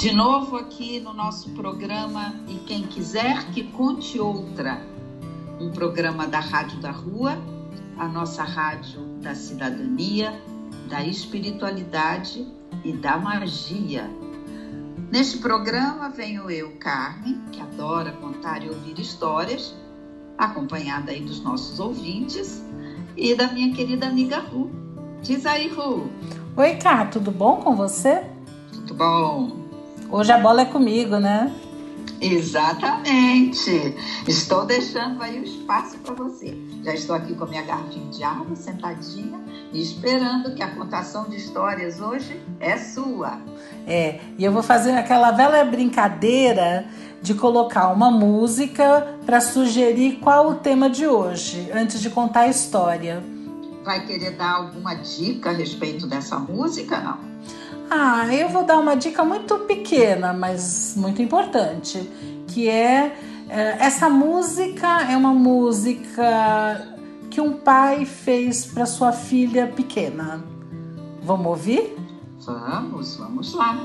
De novo aqui no nosso programa E Quem Quiser Que Conte Outra, um programa da Rádio da Rua, a nossa rádio da cidadania, da espiritualidade e da magia. Neste programa venho eu, Carmen, que adora contar e ouvir histórias, acompanhada aí dos nossos ouvintes e da minha querida amiga Ru. Diz aí, Ru. Oi, Cá, tudo bom com você? Tudo bom. Hoje a bola é comigo, né? Exatamente. Estou deixando aí o espaço para você. Já estou aqui com a minha garrafinha de água, sentadinha, e esperando que a contação de histórias hoje é sua. É, e eu vou fazer aquela velha brincadeira de colocar uma música para sugerir qual o tema de hoje, antes de contar a história. Vai querer dar alguma dica a respeito dessa música, não? Ah, eu vou dar uma dica muito pequena, mas muito importante, que é, é essa música é uma música que um pai fez para sua filha pequena. Vamos ouvir? Vamos, vamos lá.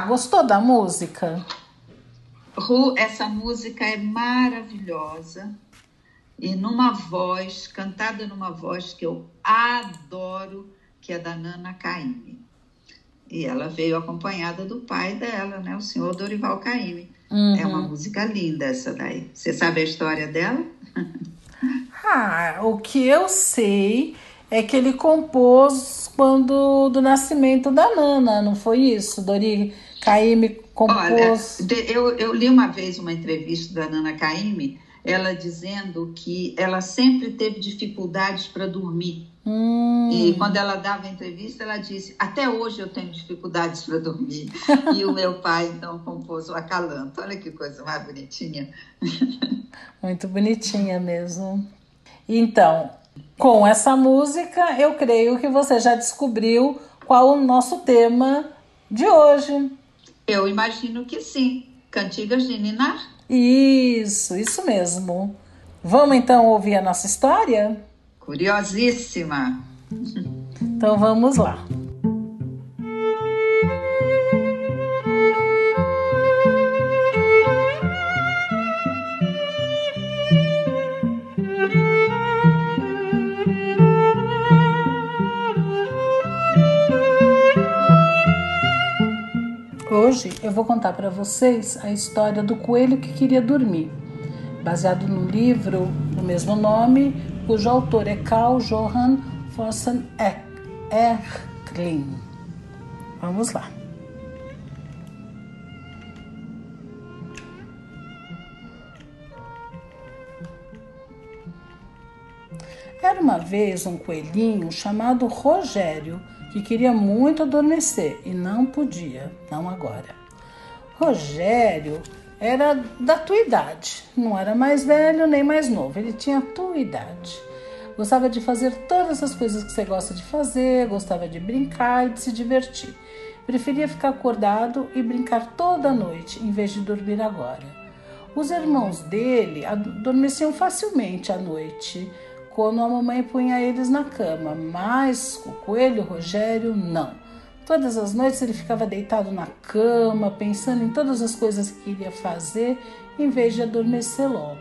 Gostou da música? Ru, essa música é maravilhosa e numa voz, cantada numa voz que eu adoro, que é da Nana Caymmi. E ela veio acompanhada do pai dela, né, o senhor Dorival Caymmi. Uhum. É uma música linda essa daí. Você sabe a história dela? Ah, o que eu sei é que ele compôs quando do nascimento da Nana, não foi isso? Dori Caime compôs. Olha, eu, eu li uma vez uma entrevista da Nana Caime, ela dizendo que ela sempre teve dificuldades para dormir. Hum. E quando ela dava entrevista, ela disse: Até hoje eu tenho dificuldades para dormir. e o meu pai, então, compôs o Acalanto. Olha que coisa mais bonitinha. Muito bonitinha mesmo. Então, com essa música, eu creio que você já descobriu qual o nosso tema de hoje. Eu imagino que sim. Cantigas de Ninar? Isso, isso mesmo. Vamos então ouvir a nossa história? Curiosíssima. Então vamos lá. Hoje eu vou contar para vocês a história do coelho que queria dormir, baseado no livro do mesmo nome cujo autor é Carl Johann Fossen Erckling. Vamos lá. Era uma vez um coelhinho chamado Rogério que queria muito adormecer e não podia, não agora. Rogério era da tua idade, não era mais velho nem mais novo, ele tinha a tua idade. Gostava de fazer todas as coisas que você gosta de fazer, gostava de brincar e de se divertir. Preferia ficar acordado e brincar toda noite em vez de dormir agora. Os irmãos dele adormeciam facilmente à noite, quando a mamãe punha eles na cama, mas o coelho Rogério não. Todas as noites ele ficava deitado na cama, pensando em todas as coisas que iria fazer, em vez de adormecer logo.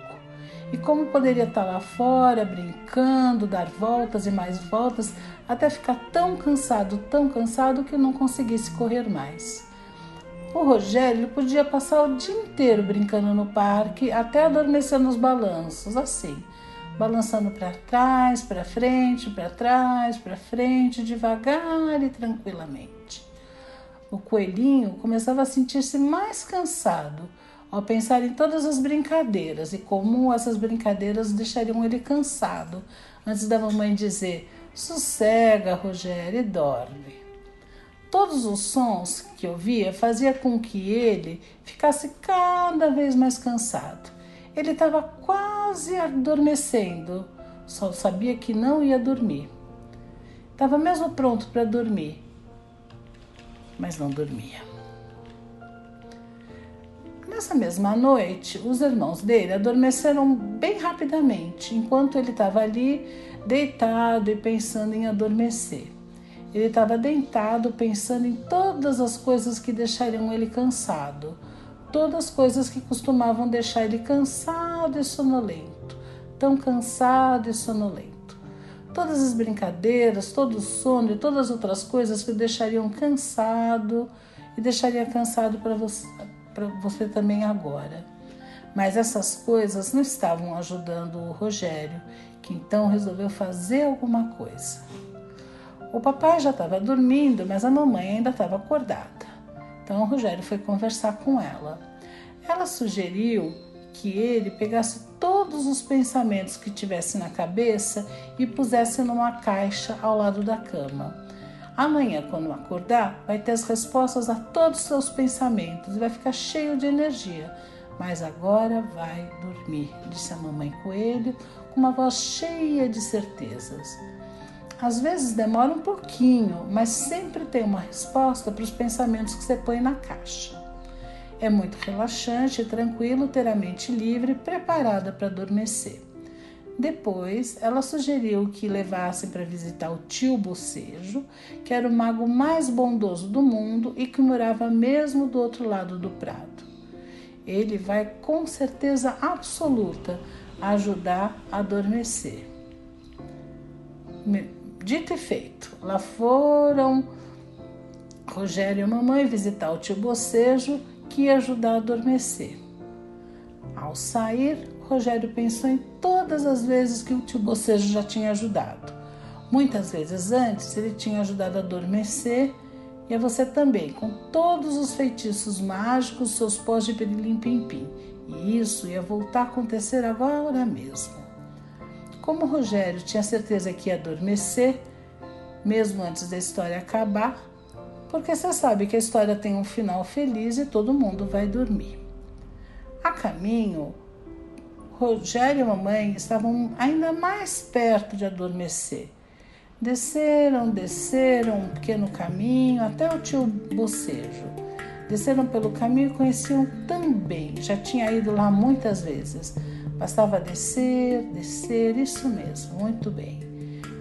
E como poderia estar lá fora, brincando, dar voltas e mais voltas, até ficar tão cansado, tão cansado que não conseguisse correr mais. O Rogério podia passar o dia inteiro brincando no parque, até adormecer nos balanços, assim, balançando para trás, para frente, para trás, para frente, devagar e tranquilamente. O coelhinho começava a sentir-se mais cansado ao pensar em todas as brincadeiras e como essas brincadeiras deixariam ele cansado antes da mamãe dizer: sossega, Rogério, e dorme. Todos os sons que ouvia fazia com que ele ficasse cada vez mais cansado. Ele estava quase adormecendo, só sabia que não ia dormir. Estava mesmo pronto para dormir, mas não dormia. Nessa mesma noite, os irmãos dele adormeceram bem rapidamente, enquanto ele estava ali deitado e pensando em adormecer. Ele estava deitado pensando em todas as coisas que deixariam ele cansado todas as coisas que costumavam deixar ele cansado e sonolento, tão cansado e sonolento. Todas as brincadeiras, todo o sono e todas as outras coisas que o deixariam cansado e deixaria cansado para você, você também agora. Mas essas coisas não estavam ajudando o Rogério, que então resolveu fazer alguma coisa. O papai já estava dormindo, mas a mamãe ainda estava acordada. Então o Rogério foi conversar com ela. Ela sugeriu que ele pegasse todos os pensamentos que tivesse na cabeça e pusesse numa caixa ao lado da cama. Amanhã, quando acordar, vai ter as respostas a todos os seus pensamentos e vai ficar cheio de energia. Mas agora vai dormir, disse a mamãe coelho com uma voz cheia de certezas. Às vezes demora um pouquinho, mas sempre tem uma resposta para os pensamentos que você põe na caixa. É muito relaxante e tranquilo ter a mente livre preparada para adormecer. Depois, ela sugeriu que levassem para visitar o tio Bocejo, que era o mago mais bondoso do mundo e que morava mesmo do outro lado do prado. Ele vai com certeza absoluta ajudar a adormecer. Dito e feito, lá foram Rogério e a mamãe visitar o tio Bocejo, que ia ajudar a adormecer. Ao sair, Rogério pensou em todas as vezes que o tio Bocejo já tinha ajudado. Muitas vezes antes ele tinha ajudado a adormecer e a você também, com todos os feitiços mágicos, seus pós de perilim pim pim. E isso ia voltar a acontecer agora mesmo. Como Rogério tinha certeza que ia adormecer, mesmo antes da história acabar, porque você sabe que a história tem um final feliz e todo mundo vai dormir. A caminho, Rogério e a mamãe estavam ainda mais perto de adormecer. Desceram, desceram um pequeno caminho até o tio Bocejo. Desceram pelo caminho e conheciam também, já tinha ido lá muitas vezes. Bastava descer, descer, isso mesmo, muito bem.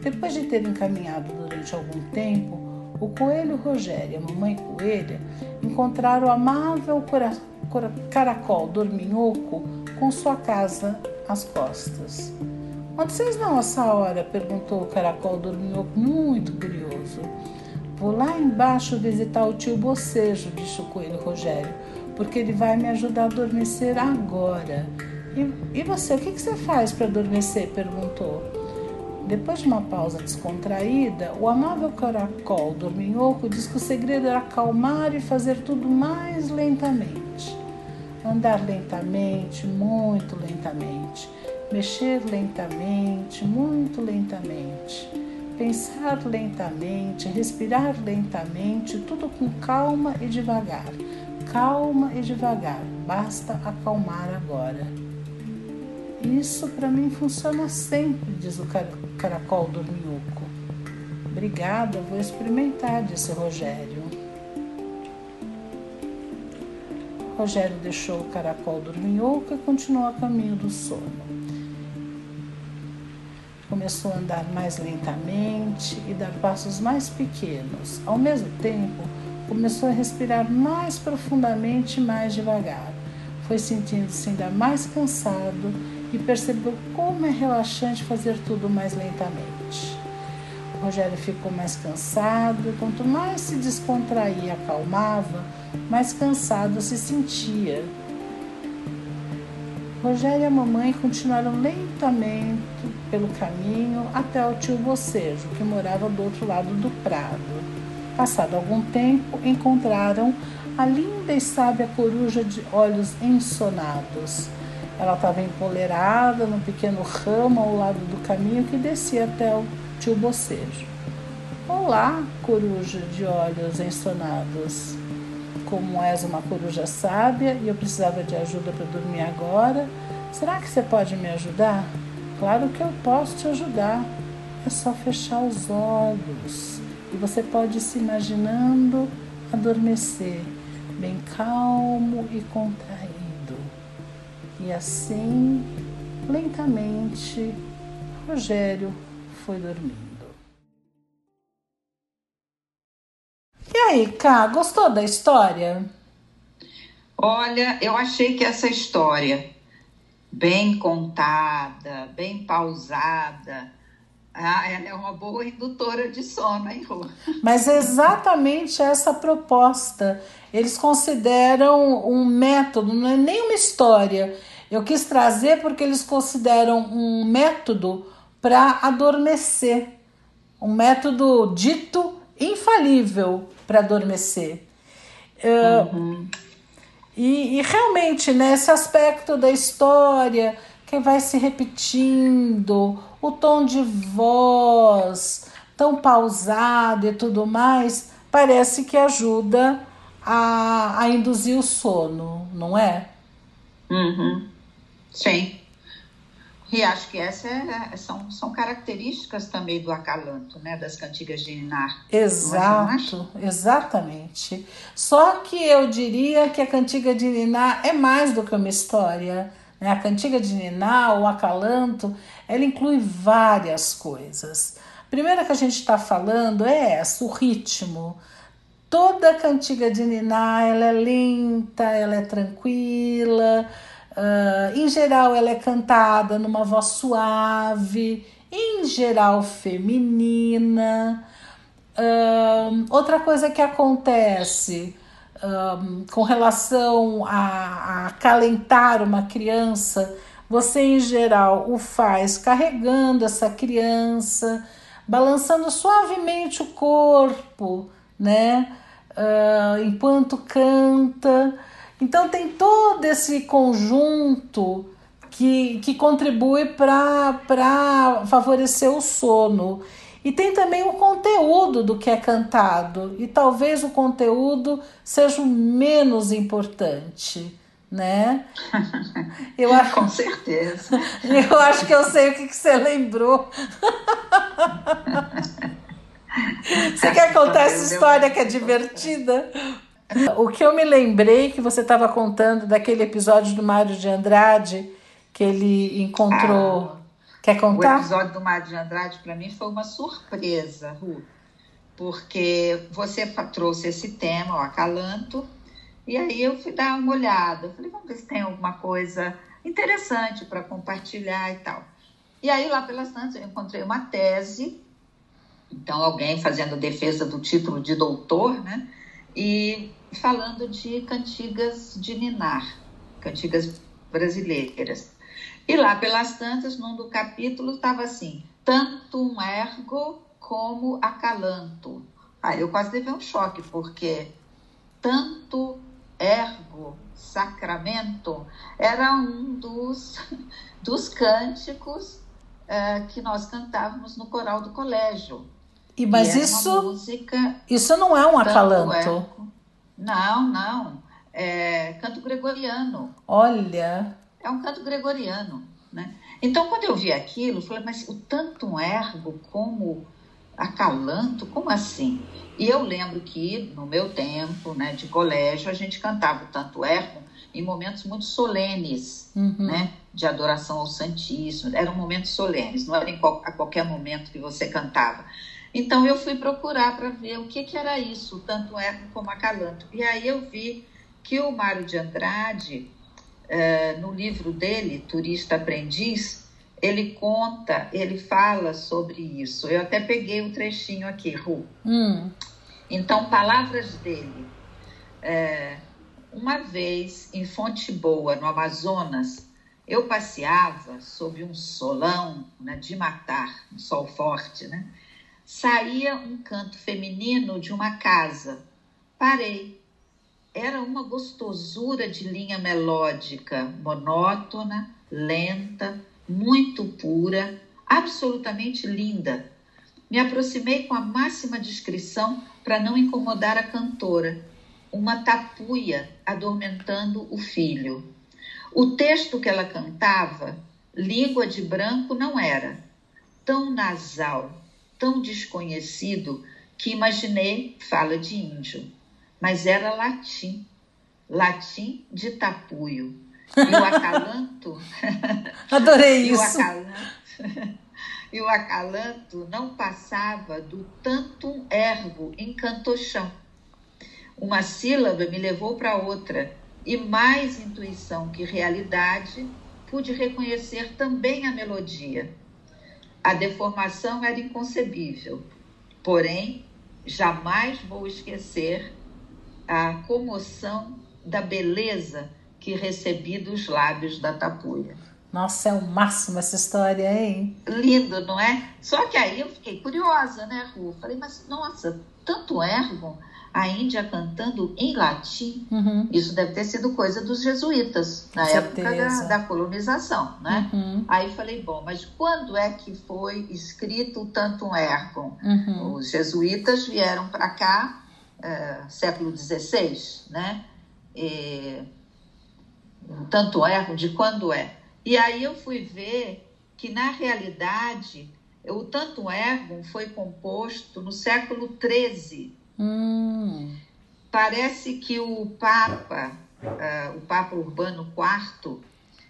Depois de terem caminhado durante algum tempo, o coelho Rogério e a mamãe coelha encontraram o amável caracol dorminhoco com sua casa às costas. Onde vocês vão essa hora? perguntou o caracol dorminhoco, muito curioso. Vou lá embaixo visitar o tio Bocejo, disse o coelho Rogério, porque ele vai me ajudar a adormecer agora. E, e você, o que, que você faz para adormecer? perguntou. Depois de uma pausa descontraída, o amável caracol dorminhoco disse que o segredo era acalmar e fazer tudo mais lentamente. Andar lentamente, muito lentamente. Mexer lentamente, muito lentamente. Pensar lentamente, respirar lentamente, tudo com calma e devagar. Calma e devagar, basta acalmar agora. Isso para mim funciona sempre, diz o caracol dorminhoco. Obrigada, vou experimentar, disse Rogério. Rogério deixou o caracol dorminhoco e continuou a caminho do sono. Começou a andar mais lentamente e dar passos mais pequenos. Ao mesmo tempo, começou a respirar mais profundamente e mais devagar. Foi sentindo-se ainda mais cansado e percebeu como é relaxante fazer tudo mais lentamente. O Rogério ficou mais cansado e quanto mais se descontraía e acalmava, mais cansado se sentia. Rogério e a mamãe continuaram lentamente pelo caminho até o tio Bocejo, que morava do outro lado do prado. Passado algum tempo, encontraram a linda e sábia coruja de olhos ensonados. Ela estava empolerada num pequeno ramo ao lado do caminho que descia até o tio Bocejo. Olá, coruja de olhos ensonados. Como és uma coruja sábia e eu precisava de ajuda para dormir agora, será que você pode me ajudar? Claro que eu posso te ajudar. É só fechar os olhos e você pode se imaginando adormecer, bem calmo e contraído. E assim, lentamente, Rogério foi dormindo. E aí, Cá, gostou da história? Olha, eu achei que essa história, bem contada, bem pausada, ah, ela é uma boa indutora de sono, hein, Rô? Mas é exatamente essa proposta. Eles consideram um método, não é nem uma história. Eu quis trazer porque eles consideram um método para adormecer. Um método dito infalível para adormecer. Uhum. e, e, realmente, nesse aspecto da história que vai se repetindo, o tom de voz tão pausado e tudo mais, parece que ajuda a, a induzir o sono, não é? Uhum. Sim. E acho que essas é, são, são características também do acalanto, né? Das cantigas de Ninar. Exato, exatamente. Só que eu diria que a cantiga de Ninar é mais do que uma história. Né? A cantiga de Ninar, o acalanto, ela inclui várias coisas. A primeira que a gente está falando é essa, o ritmo. Toda a cantiga de Niná ela é lenta, ela é tranquila, uh, em geral ela é cantada numa voz suave, em geral feminina. Uh, outra coisa que acontece um, com relação a, a acalentar uma criança, você em geral o faz carregando essa criança, balançando suavemente o corpo, né? Uh, enquanto canta. Então tem todo esse conjunto que, que contribui para favorecer o sono. E tem também o conteúdo do que é cantado, e talvez o conteúdo seja o menos importante, né? Eu acho, Com certeza. Eu acho que eu sei o que, que você lembrou. Você quer contar essa história que é divertida? O que eu me lembrei que você estava contando daquele episódio do Mário de Andrade que ele encontrou. Ah Quer contar? O episódio do Mário de Andrade, para mim, foi uma surpresa, Ru, porque você trouxe esse tema, o acalanto, e aí eu fui dar uma olhada. Eu falei, vamos ver se tem alguma coisa interessante para compartilhar e tal. E aí, lá pelas tantas, eu encontrei uma tese, então, alguém fazendo defesa do título de doutor, né? E falando de cantigas de Ninar, cantigas brasileiras. E lá pelas tantas, num do capítulo, estava assim: tanto um ergo como acalanto. Aí eu quase levei um choque, porque tanto ergo sacramento era um dos, dos cânticos é, que nós cantávamos no coral do colégio. E mas e isso música, isso não é um acalanto? Ergo, não, não. É canto gregoriano. Olha é um canto gregoriano. Né? Então, quando eu vi aquilo, eu falei, mas o tanto ergo como acalanto, como assim? E eu lembro que no meu tempo né, de colégio, a gente cantava o tanto ergo em momentos muito solenes, uhum. né, de adoração ao Santíssimo. Eram momentos solenes, não era em a qualquer momento que você cantava. Então eu fui procurar para ver o que, que era isso, tanto ergo como acalanto. E aí eu vi que o Mário de Andrade uh, no livro dele, Turista Aprendiz, ele conta, ele fala sobre isso. Eu até peguei um trechinho aqui, Ru. Hum. Então, palavras dele. É, uma vez em Fonte Boa, no Amazonas, eu passeava sob um solão né, de matar, um sol forte, né? Saía um canto feminino de uma casa. Parei era uma gostosura de linha melódica, monótona, lenta, muito pura, absolutamente linda. Me aproximei com a máxima discrição para não incomodar a cantora, uma tapuia adormentando o filho. O texto que ela cantava, língua de branco, não era. Tão nasal, tão desconhecido, que imaginei fala de índio mas era latim, latim de tapuio. E o acalanto. Adorei isso. O acalanto, e o acalanto não passava do tantum ergo em cantochão. Uma sílaba me levou para outra, e mais intuição que realidade, pude reconhecer também a melodia. A deformação era inconcebível, porém, jamais vou esquecer a comoção da beleza que recebi dos lábios da tapuia. Nossa, é o máximo essa história, hein? Lindo, não é? Só que aí eu fiquei curiosa, né, Ru? Falei, mas nossa, tanto ergo, a Índia cantando em latim, uhum. isso deve ter sido coisa dos jesuítas, na época da, da, colonização, né? Uhum. Aí falei, bom, mas quando é que foi escrito o tanto ergo? Uhum. Os jesuítas vieram para cá é, século XVI, né? E, tanto é, de quando é. E aí eu fui ver que, na realidade, o tanto ergo foi composto no século XIII. Hum. Parece que o Papa, uh, o Papa Urbano IV,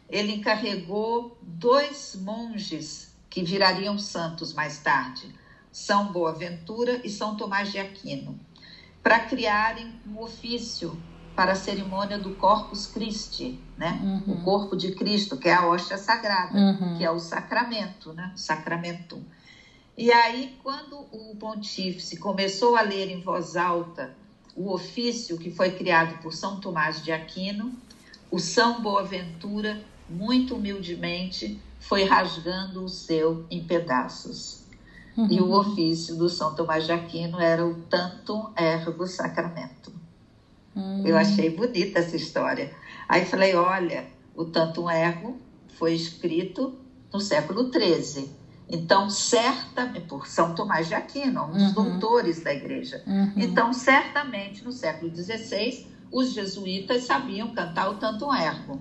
ele encarregou dois monges que virariam santos mais tarde, São Boaventura e São Tomás de Aquino para criarem um ofício para a cerimônia do Corpus Christi, né? Uhum. O corpo de Cristo, que é a hóstia sagrada, uhum. que é o sacramento, né? O sacramento. E aí, quando o pontífice começou a ler em voz alta o ofício que foi criado por São Tomás de Aquino, o São Boaventura muito humildemente, foi rasgando o seu em pedaços. Uhum. E o ofício do São Tomás de Aquino era o tantum ergo sacramento. Uhum. Eu achei bonita essa história. Aí falei, olha, o tantum ergo foi escrito no século XIII. Então, certamente, por São Tomás de Aquino, um dos uhum. doutores da igreja. Uhum. Então, certamente, no século XVI, os jesuítas sabiam cantar o tantum ergo.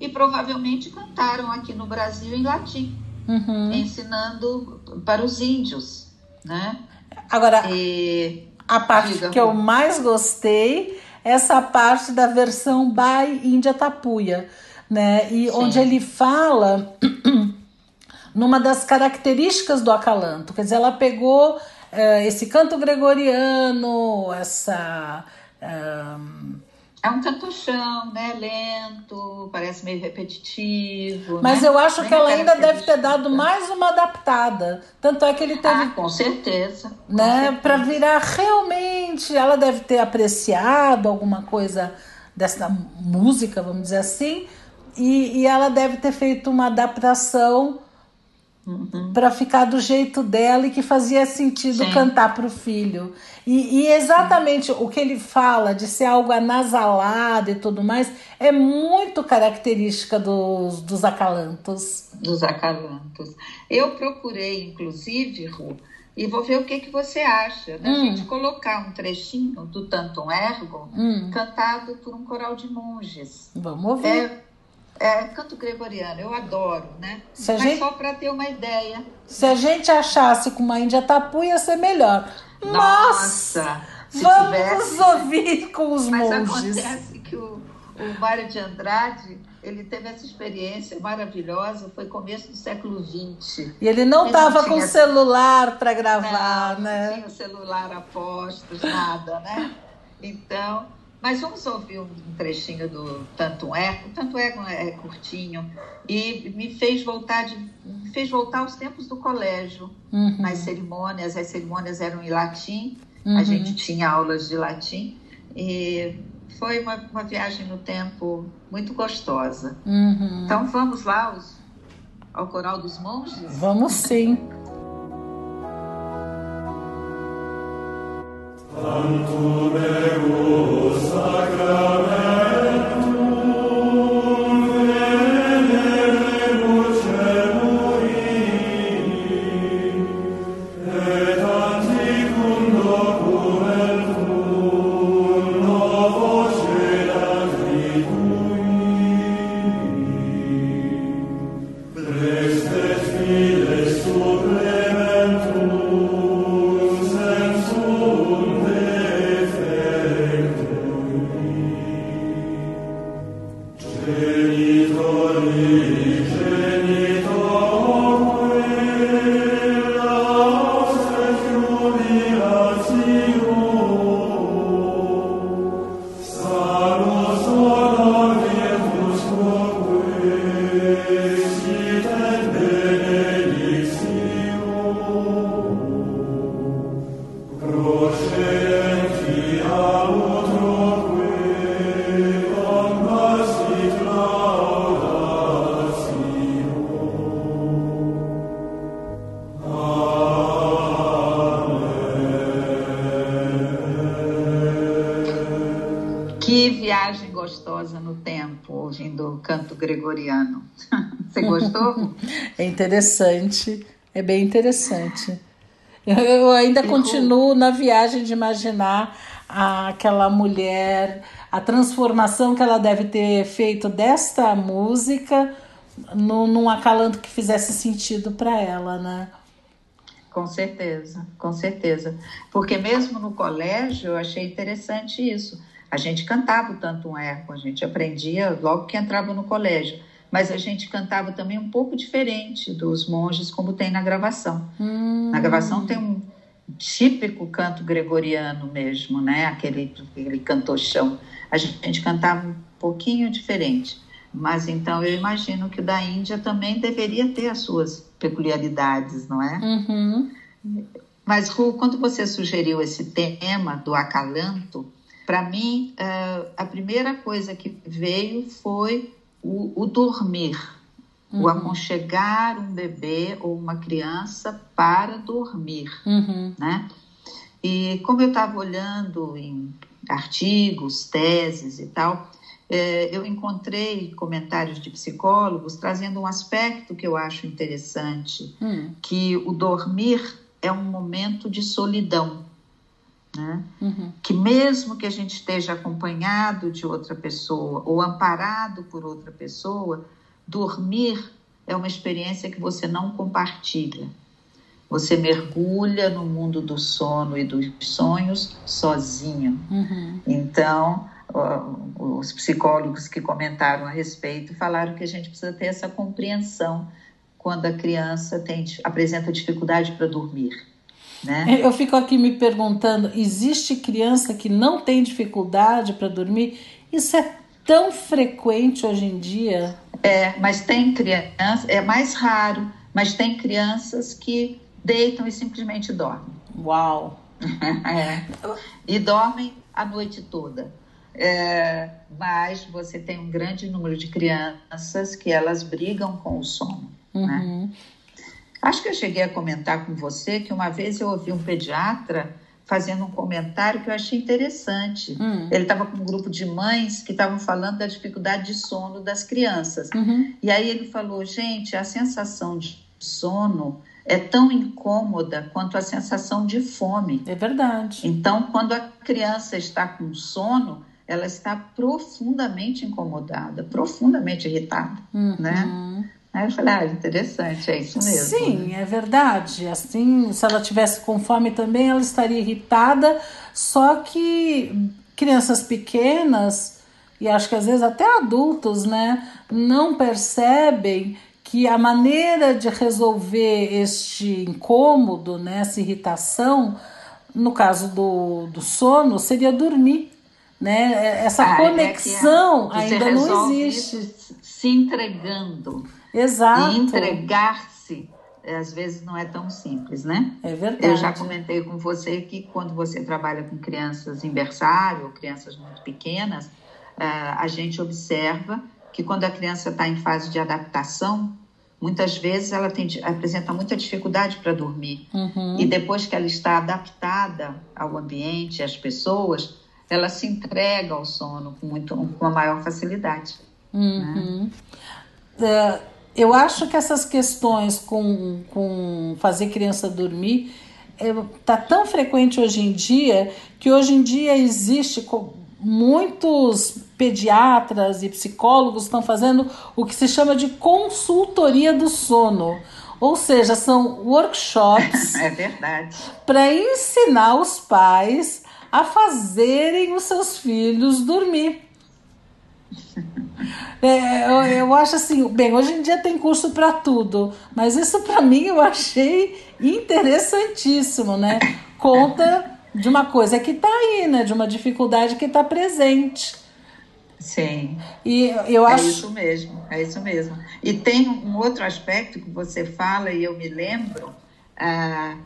E provavelmente cantaram aqui no Brasil em latim, uhum. ensinando para os índios. Né? Agora, e... a parte Diga, que eu mais gostei é essa parte da versão by Índia Tapuia, né? E Sim. onde ele fala numa das características do acalanto. Quer dizer, ela pegou uh, esse canto gregoriano, essa. Uh, é um cantochão, né? Lento, parece meio repetitivo. Mas né? eu acho Bem que ela ainda deve ter dado mais uma adaptada. Tanto é que ele teve. Ah, com certeza. Né? Para virar realmente. Ela deve ter apreciado alguma coisa dessa música, vamos dizer assim. E, e ela deve ter feito uma adaptação Uhum. para ficar do jeito dela e que fazia sentido Sim. cantar para o filho. E, e exatamente o que ele fala de ser algo anasalado e tudo mais é muito característica dos, dos acalantos. Dos acalantos. Eu procurei, inclusive, Ru, e vou ver o que, que você acha da hum. gente colocar um trechinho do Tantum Ergo hum. cantado por um coral de monges. Vamos ouvir. É, é, canto gregoriano, eu adoro, né? Se Mas gente, só para ter uma ideia. Se a gente achasse com uma Índia Tapu, ia ser melhor. Nossa! vamos tivesse... ouvir com os Mas monges. Mas acontece que o, o Mário de Andrade, ele teve essa experiência maravilhosa, foi começo do século XX. E ele não estava com tinha... celular para gravar, não, né? Não tinha celular a postos, nada, né? Então, mas vamos ouvir um trechinho do Tanto É. O Tanto É é curtinho e me fez voltar de, me fez voltar aos tempos do colégio, uhum. nas cerimônias. As cerimônias eram em latim, uhum. a gente tinha aulas de latim e foi uma, uma viagem no tempo muito gostosa. Uhum. Então vamos lá os, ao coral dos monges. Vamos sim. Tantum interessante, é bem interessante. Eu ainda continuo na viagem de imaginar aquela mulher, a transformação que ela deve ter feito desta música no, num acalanto que fizesse sentido para ela, né? Com certeza, com certeza. Porque mesmo no colégio eu achei interessante isso. A gente cantava o tanto um eco, a gente aprendia logo que entrava no colégio mas a gente cantava também um pouco diferente dos monges, como tem na gravação. Hum. Na gravação tem um típico canto gregoriano mesmo, né? Aquele, aquele cantochão. A gente cantava um pouquinho diferente. Mas então eu imagino que o da Índia também deveria ter as suas peculiaridades, não é? Uhum. Mas, Ru, quando você sugeriu esse tema do acalanto, para mim, uh, a primeira coisa que veio foi o, o dormir, uhum. o aconchegar um bebê ou uma criança para dormir, uhum. né? E como eu estava olhando em artigos, teses e tal, é, eu encontrei comentários de psicólogos trazendo um aspecto que eu acho interessante, hum. que o dormir é um momento de solidão. Né? Uhum. Que mesmo que a gente esteja acompanhado de outra pessoa ou amparado por outra pessoa, dormir é uma experiência que você não compartilha. Você mergulha no mundo do sono e dos sonhos sozinho. Uhum. Então, os psicólogos que comentaram a respeito falaram que a gente precisa ter essa compreensão quando a criança tem, apresenta dificuldade para dormir. Né? Eu fico aqui me perguntando: existe criança que não tem dificuldade para dormir? Isso é tão frequente hoje em dia? É, mas tem crianças, é mais raro, mas tem crianças que deitam e simplesmente dormem. Uau! é. E dormem a noite toda. É, mas você tem um grande número de crianças que elas brigam com o sono. Né? Uhum. Né? Acho que eu cheguei a comentar com você que uma vez eu ouvi um pediatra fazendo um comentário que eu achei interessante. Uhum. Ele estava com um grupo de mães que estavam falando da dificuldade de sono das crianças. Uhum. E aí ele falou: gente, a sensação de sono é tão incômoda quanto a sensação de fome. É verdade. Então, quando a criança está com sono, ela está profundamente incomodada, profundamente irritada, uhum. né? Aí eu falei, ah, interessante, é isso mesmo. Sim, é verdade. Assim, se ela tivesse com fome também, ela estaria irritada. Só que crianças pequenas, e acho que às vezes até adultos, né, não percebem que a maneira de resolver este incômodo, né, essa irritação, no caso do, do sono, seria dormir. Né? Essa ah, conexão é ainda não existe. Se entregando. Exato. E entregar-se, às vezes, não é tão simples, né? É verdade. Eu já comentei com você que quando você trabalha com crianças em berçário, ou crianças muito pequenas, a gente observa que quando a criança está em fase de adaptação, muitas vezes ela tem, apresenta muita dificuldade para dormir. Uhum. E depois que ela está adaptada ao ambiente, às pessoas, ela se entrega ao sono com, muito, com uma maior facilidade. Uhum. Né? Uh, eu acho que essas questões com, com fazer criança dormir está é, tão frequente hoje em dia que hoje em dia existe muitos pediatras e psicólogos estão fazendo o que se chama de consultoria do sono. Ou seja, são workshops é para ensinar os pais a fazerem os seus filhos dormir. É, eu, eu, acho assim, bem, hoje em dia tem curso para tudo, mas isso para mim eu achei interessantíssimo, né? Conta de uma coisa que está aí, né? De uma dificuldade que está presente. Sim. E eu acho. É isso mesmo, é isso mesmo. E tem um outro aspecto que você fala e eu me lembro. Ah,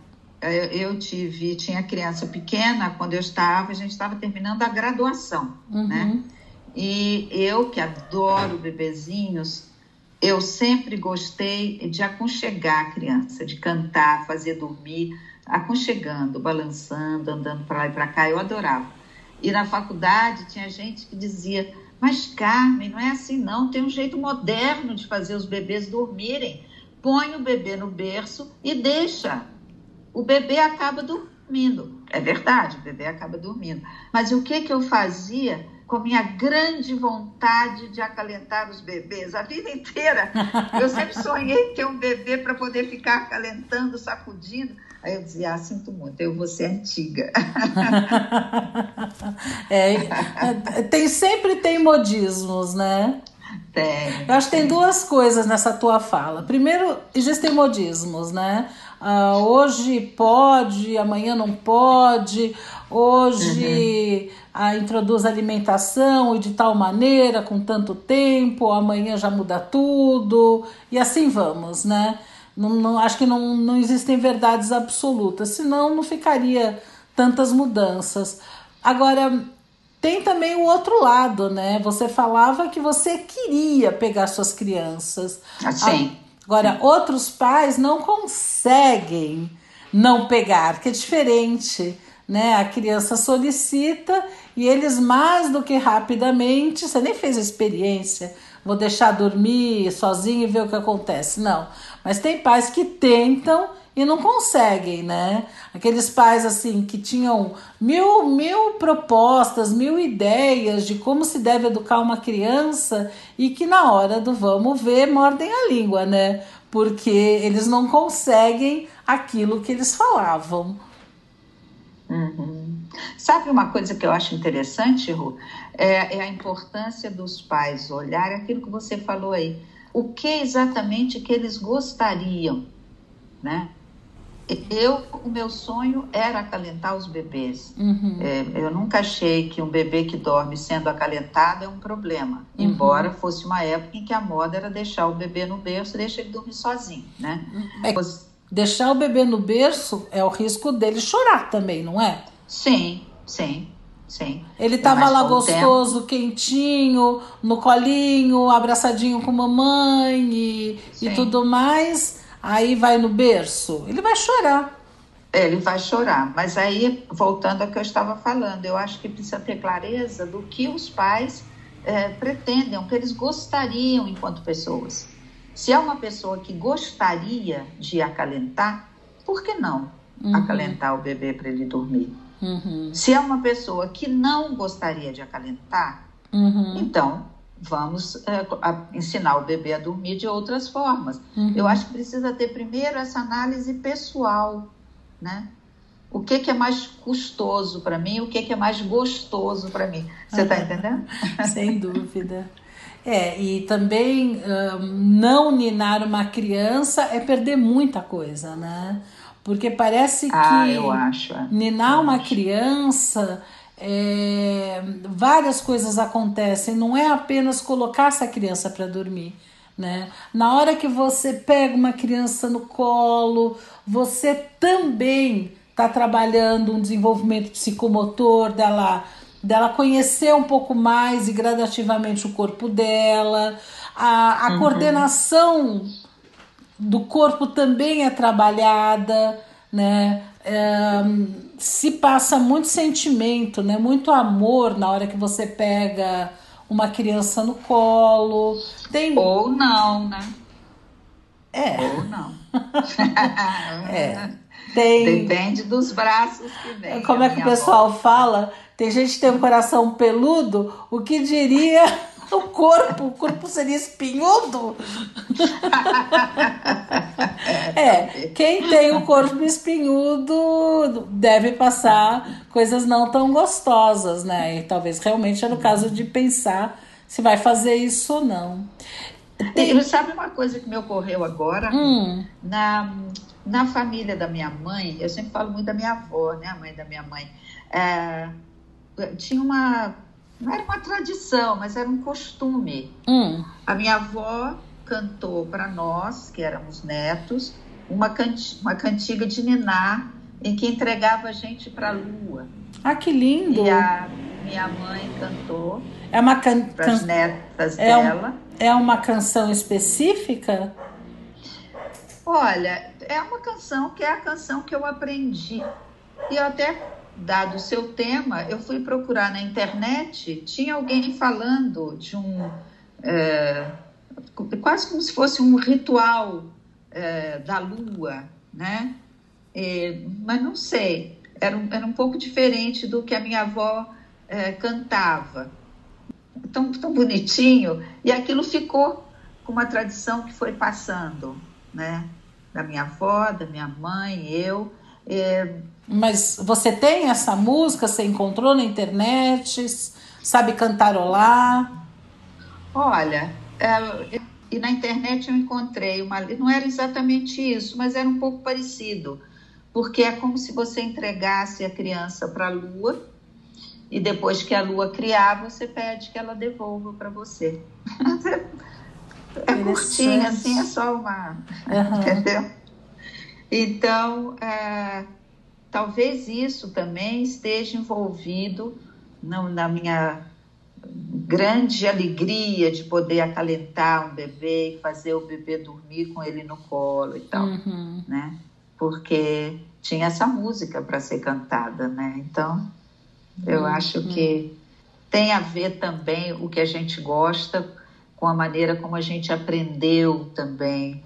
eu tive, tinha criança pequena quando eu estava, a gente estava terminando a graduação, uhum. né? E eu que adoro bebezinhos, eu sempre gostei de aconchegar a criança, de cantar, fazer dormir, aconchegando, balançando, andando para lá e para cá, eu adorava. E na faculdade tinha gente que dizia: Mas Carmen, não é assim não, tem um jeito moderno de fazer os bebês dormirem. Põe o bebê no berço e deixa. O bebê acaba dormindo. É verdade, o bebê acaba dormindo. Mas o que, que eu fazia? Com a minha grande vontade de acalentar os bebês. A vida inteira eu sempre sonhei ter um bebê para poder ficar acalentando, sacudindo. Aí eu dizia, ah, sinto muito, eu vou ser antiga. é, é, tem sempre tem modismos, né? Tem. Eu acho que tem duas coisas nessa tua fala. Primeiro, existem modismos, né? Uh, hoje pode, amanhã não pode, hoje uhum. uh, introduz alimentação e de tal maneira, com tanto tempo, amanhã já muda tudo, e assim vamos, né? Não, não, acho que não, não existem verdades absolutas, senão não ficaria tantas mudanças. Agora, tem também o outro lado, né? Você falava que você queria pegar suas crianças. Assim. Agora, outros pais não conseguem não pegar, que é diferente, né? A criança solicita e eles mais do que rapidamente, você nem fez a experiência, vou deixar dormir sozinho e ver o que acontece. Não. Mas tem pais que tentam e não conseguem, né? Aqueles pais assim que tinham mil, mil propostas, mil ideias de como se deve educar uma criança e que na hora do vamos ver mordem a língua, né? Porque eles não conseguem aquilo que eles falavam. Uhum. Sabe uma coisa que eu acho interessante, Ru? É, é, a importância dos pais olhar aquilo que você falou aí. O que exatamente que eles gostariam, né? Eu, o meu sonho era acalentar os bebês. Uhum. É, eu nunca achei que um bebê que dorme sendo acalentado é um problema, uhum. embora fosse uma época em que a moda era deixar o bebê no berço e deixar ele dormir sozinho, né? É, Você... Deixar o bebê no berço é o risco dele chorar também, não é? Sim, sim. Sim. Ele estava lá gostoso, tempo. quentinho, no colinho, abraçadinho com mamãe e, e tudo mais aí vai no berço, ele vai chorar. Ele vai chorar, mas aí, voltando ao que eu estava falando, eu acho que precisa ter clareza do que os pais é, pretendem, o que eles gostariam enquanto pessoas. Se é uma pessoa que gostaria de acalentar, por que não uhum. acalentar o bebê para ele dormir? Uhum. Se é uma pessoa que não gostaria de acalentar, uhum. então vamos é, a, ensinar o bebê a dormir de outras formas. Uhum. Eu acho que precisa ter primeiro essa análise pessoal, né? O que, que é mais custoso para mim, o que, que é mais gostoso para mim. Você está entendendo? Sem dúvida. É, e também um, não ninar uma criança é perder muita coisa, né? Porque parece ah, que eu acho, é. ninar eu uma acho. criança é, várias coisas acontecem, não é apenas colocar essa criança para dormir. Né? Na hora que você pega uma criança no colo, você também está trabalhando um desenvolvimento psicomotor dela, dela conhecer um pouco mais e gradativamente o corpo dela. A, a uhum. coordenação do corpo também é trabalhada, né? É, se passa muito sentimento, né? Muito amor na hora que você pega uma criança no colo. Tem... Ou não, né? É. Ou não. é. Tem... Depende dos braços que vem. Como é que o pessoal fala? Tem gente que tem um coração peludo, o que diria o corpo, o corpo seria espinhudo. é, quem tem o corpo espinhudo deve passar coisas não tão gostosas, né? E talvez realmente é no caso de pensar se vai fazer isso ou não. Tem... Sabe uma coisa que me ocorreu agora? Hum. Na, na família da minha mãe, eu sempre falo muito da minha avó, né? A mãe da minha mãe. É, tinha uma não era uma tradição, mas era um costume. Hum. A minha avó cantou para nós, que éramos netos, uma, cantiga, uma cantiga de Niná em que entregava a gente para a lua. Ah, que lindo! E a minha mãe cantou é uma can... para as netas é dela. Um... É uma canção específica? Olha, é uma canção que é a canção que eu aprendi. E eu até dado o seu tema, eu fui procurar na internet, tinha alguém falando de um. É, quase como se fosse um ritual é, da lua, né? E, mas não sei, era um, era um pouco diferente do que a minha avó é, cantava. Tão, tão bonitinho, e aquilo ficou com uma tradição que foi passando, né? Da minha avó, da minha mãe, eu. É, mas você tem essa música? Você encontrou na internet? Sabe cantarolar? Olha, é, e na internet eu encontrei uma. Não era exatamente isso, mas era um pouco parecido. Porque é como se você entregasse a criança para a lua e depois que a lua criar, você pede que ela devolva para você. é curtinho, assim, é só uma. Uhum. Entendeu? Então. É talvez isso também esteja envolvido não, na minha grande alegria de poder acalentar um bebê e fazer o bebê dormir com ele no colo e tal, uhum. né? Porque tinha essa música para ser cantada, né? Então, eu uhum. acho que tem a ver também o que a gente gosta com a maneira como a gente aprendeu também,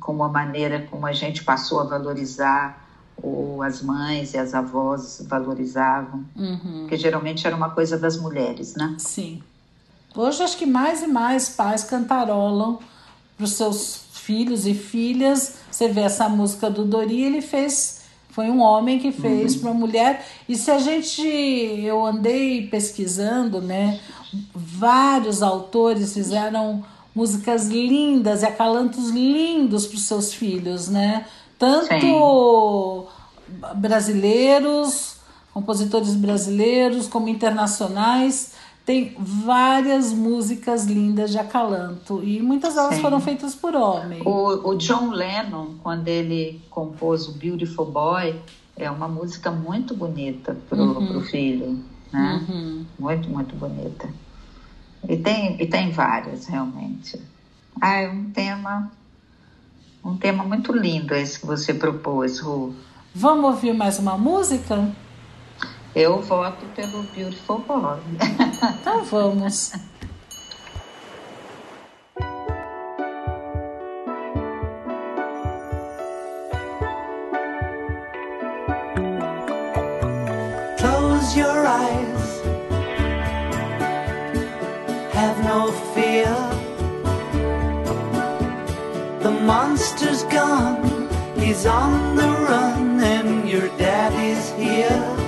com a maneira como a gente passou a valorizar ou as mães e as avós valorizavam, uhum. que geralmente era uma coisa das mulheres, né? Sim. Hoje acho que mais e mais pais cantarolam para os seus filhos e filhas. Você vê essa música do Dori, ele fez, foi um homem que fez uhum. para uma mulher. E se a gente, eu andei pesquisando, né? Vários autores fizeram músicas lindas e acalantos lindos para os seus filhos, né? Tanto Sim. brasileiros, compositores brasileiros, como internacionais. Tem várias músicas lindas de acalanto e muitas delas Sim. foram feitas por homens. O, o John Lennon, quando ele compôs o Beautiful Boy, é uma música muito bonita para o uhum. filho, né? Uhum. Muito, muito bonita. E tem, e tem várias, realmente. Ah, é um tema um tema muito lindo esse que você propôs, Ru. Vamos ouvir mais uma música? Eu voto pelo Beautiful Boy. Então vamos. monster's gone. He's on the run, and your daddy's here.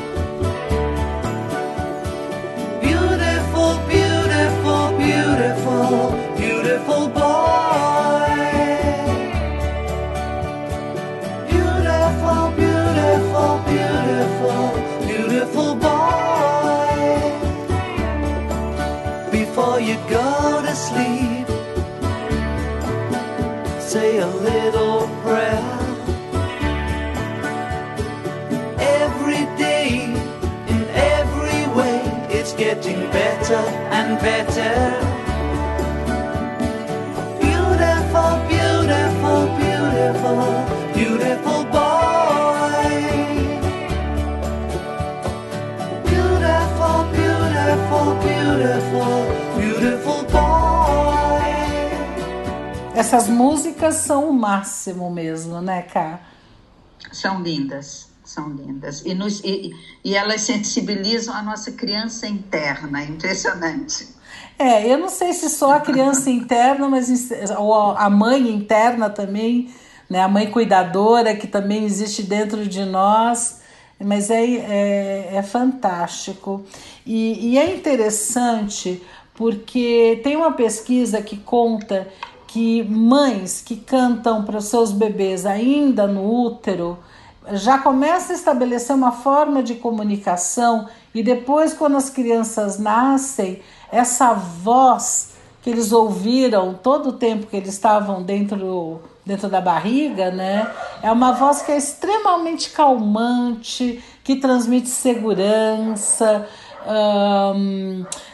Better and better. Beautiful, beautiful, beautiful, beautiful boy. Beautiful, beautiful, beautiful, beautiful essas músicas são o máximo mesmo, né, Cá? São lindas, são lindas. E, nos, e, e elas sensibilizam a nossa criança interna, impressionante. É, eu não sei se só a criança interna, mas ou a mãe interna também, né? A mãe cuidadora que também existe dentro de nós, mas é, é, é fantástico. E, e é interessante porque tem uma pesquisa que conta que mães que cantam para os seus bebês ainda no útero já começa a estabelecer uma forma de comunicação e depois quando as crianças nascem, essa voz que eles ouviram todo o tempo que eles estavam dentro dentro da barriga, né? É uma voz que é extremamente calmante, que transmite segurança,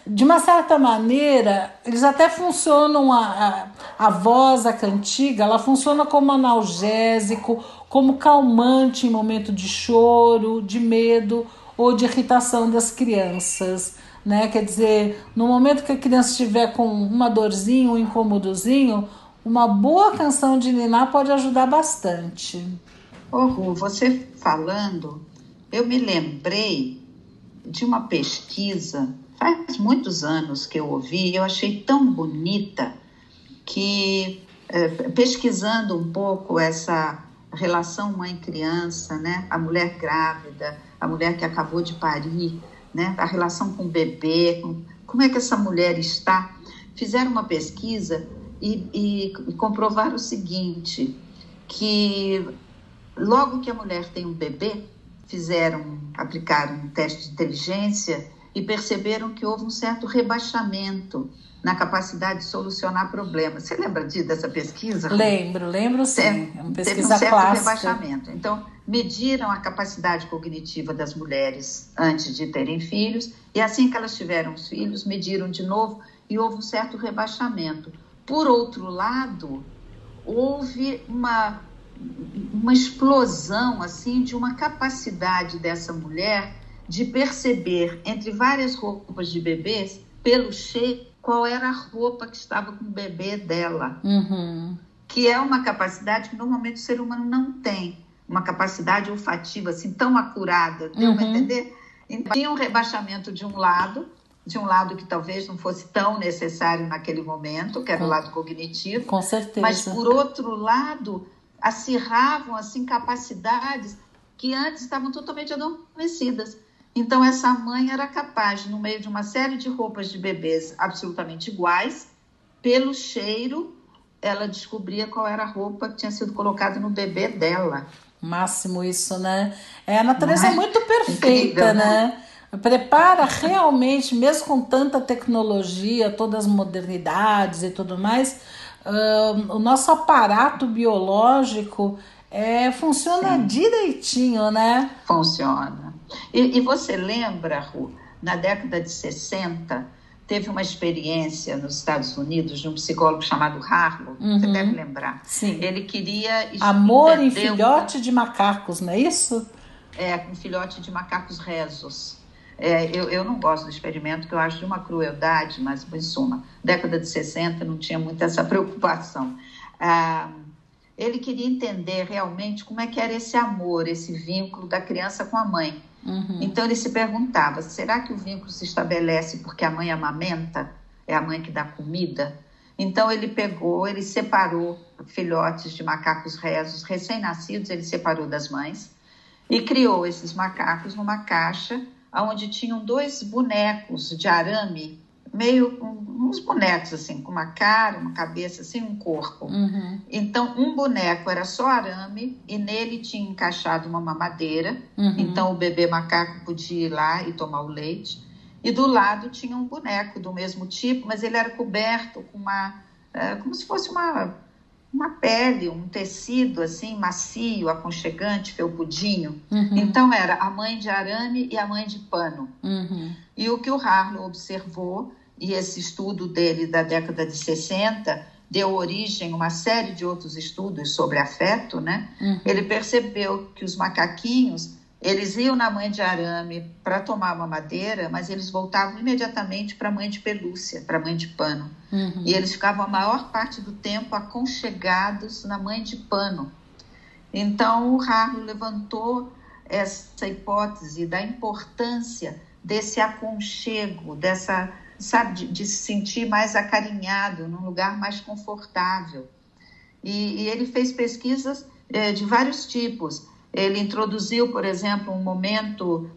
de uma certa maneira, eles até funcionam, a, a, a voz, a cantiga, ela funciona como analgésico, como calmante em momento de choro, de medo ou de irritação das crianças. Né? Quer dizer, no momento que a criança estiver com uma dorzinha, um incômodozinho, uma boa canção de Niná pode ajudar bastante. Ô, Ru, você falando, eu me lembrei de uma pesquisa, faz muitos anos que eu ouvi, eu achei tão bonita que, é, pesquisando um pouco essa relação mãe-criança, né? a mulher grávida, a mulher que acabou de parir, né? a relação com o bebê, com, como é que essa mulher está, fizeram uma pesquisa e, e, e comprovaram o seguinte, que logo que a mulher tem um bebê, fizeram, aplicaram um teste de inteligência e perceberam que houve um certo rebaixamento na capacidade de solucionar problemas. Você lembra de, dessa pesquisa? Lembro, lembro sim. É, uma pesquisa teve um certo clássica. rebaixamento. Então, mediram a capacidade cognitiva das mulheres antes de terem filhos, e assim que elas tiveram os filhos, mediram de novo e houve um certo rebaixamento. Por outro lado, houve uma, uma explosão assim de uma capacidade dessa mulher de perceber entre várias roupas de bebês, pelo cheiro, qual era a roupa que estava com o bebê dela. Uhum. Que é uma capacidade que normalmente o ser humano não tem. Uma capacidade olfativa assim tão acurada, deu uhum. para entender? Então, tinha um rebaixamento de um lado, de um lado que talvez não fosse tão necessário naquele momento, que era o lado cognitivo. Com certeza. Mas, por outro lado, acirravam assim, capacidades que antes estavam totalmente adormecidas. Então, essa mãe era capaz, no meio de uma série de roupas de bebês absolutamente iguais, pelo cheiro, ela descobria qual era a roupa que tinha sido colocada no bebê dela. Máximo isso, né? É, a natureza é? muito perfeita, Incrível, né? né? prepara realmente, mesmo com tanta tecnologia, todas as modernidades e tudo mais, uh, o nosso aparato biológico é, funciona Sim. direitinho, né? Funciona. E, e, você lembra, Ru, na década de 60, teve uma experiência nos Estados Unidos de um psicólogo chamado Harlow, uhum. você deve lembrar. Sim. Ele queria. Amor em filhote de macacos, não é isso? É, um filhote de macacos rezos. É, eu, eu não gosto do experimento, que eu acho de uma crueldade, mas, em suma, década de 60 não tinha muito essa preocupação. Ah, ele queria entender realmente como é que era esse amor, esse vínculo da criança com a mãe. Uhum. Então ele se perguntava: será que o vínculo se estabelece porque a mãe amamenta? É a mãe que dá comida? Então ele pegou, ele separou filhotes de macacos rezos recém-nascidos, ele separou das mães e criou esses macacos numa caixa onde tinham dois bonecos de arame, meio uns bonecos assim, com uma cara, uma cabeça, assim, um corpo. Uhum. Então, um boneco era só arame e nele tinha encaixado uma mamadeira. Uhum. Então, o bebê macaco podia ir lá e tomar o leite. E do lado tinha um boneco do mesmo tipo, mas ele era coberto com uma, é, como se fosse uma uma pele, um tecido assim macio, aconchegante, felpudinho. Uhum. Então era a mãe de arame e a mãe de pano. Uhum. E o que o Harlow observou, e esse estudo dele da década de 60 deu origem a uma série de outros estudos sobre afeto, né? Uhum. Ele percebeu que os macaquinhos eles iam na mãe de arame para tomar uma madeira, mas eles voltavam imediatamente para a mãe de pelúcia, para a mãe de pano. Uhum. E eles ficavam a maior parte do tempo aconchegados na mãe de pano. Então o Harlow levantou essa hipótese da importância desse aconchego, dessa, sabe, de, de se sentir mais acarinhado, num lugar mais confortável. E, e ele fez pesquisas é, de vários tipos ele introduziu, por exemplo, um momento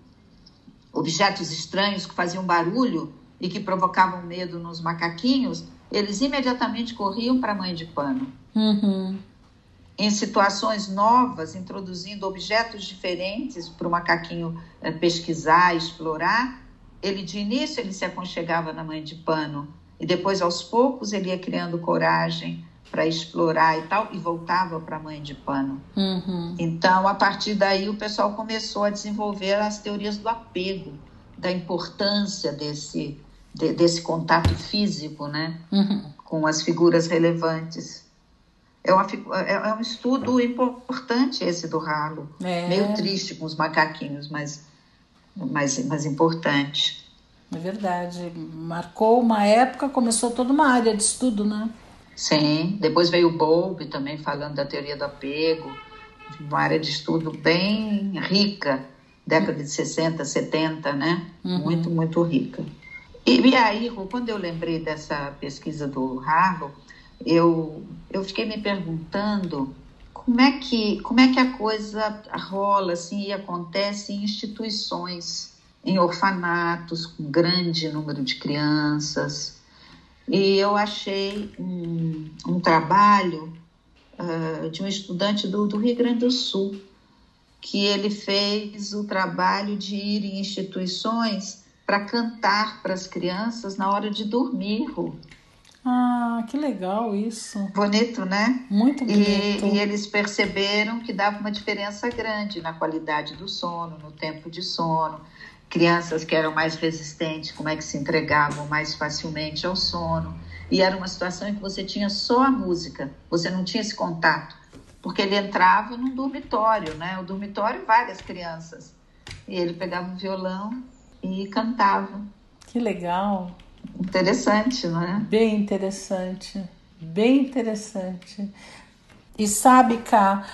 objetos estranhos que faziam barulho e que provocavam medo nos macaquinhos, eles imediatamente corriam para a mãe de pano. Uhum. Em situações novas, introduzindo objetos diferentes para o macaquinho é, pesquisar, explorar, ele de início ele se aconchegava na mãe de pano e depois aos poucos ele ia criando coragem para explorar e tal, e voltava para a mãe de pano. Uhum. Então, a partir daí, o pessoal começou a desenvolver as teorias do apego, da importância desse, de, desse contato físico né, uhum. com as figuras relevantes. É, uma, é, é um estudo importante esse do ralo. É. Meio triste com os macaquinhos, mas, mas, mas importante. É verdade. Marcou uma época, começou toda uma área de estudo, né? Sim, depois veio o Bowlby também falando da teoria do apego, uma área de estudo bem rica, década de 60, 70, né? Uhum. Muito, muito rica. E, e aí, quando eu lembrei dessa pesquisa do Harlow, eu, eu fiquei me perguntando como é que como é que a coisa rola assim e acontece em instituições, em orfanatos com grande número de crianças, e eu achei um, um trabalho uh, de um estudante do, do Rio Grande do Sul, que ele fez o trabalho de ir em instituições para cantar para as crianças na hora de dormir. Ah, que legal isso. Bonito, né? Muito bonito. E, e, eles perceberam que dava uma diferença grande na qualidade do sono, no tempo de sono. Crianças que eram mais resistentes, como é que se entregavam mais facilmente ao sono. E era uma situação em que você tinha só a música, você não tinha esse contato. Porque ele entrava num dormitório, né? O dormitório, várias crianças. E ele pegava um violão e cantava. Que legal. Interessante, não é? Bem interessante, bem interessante. E sabe, Cá,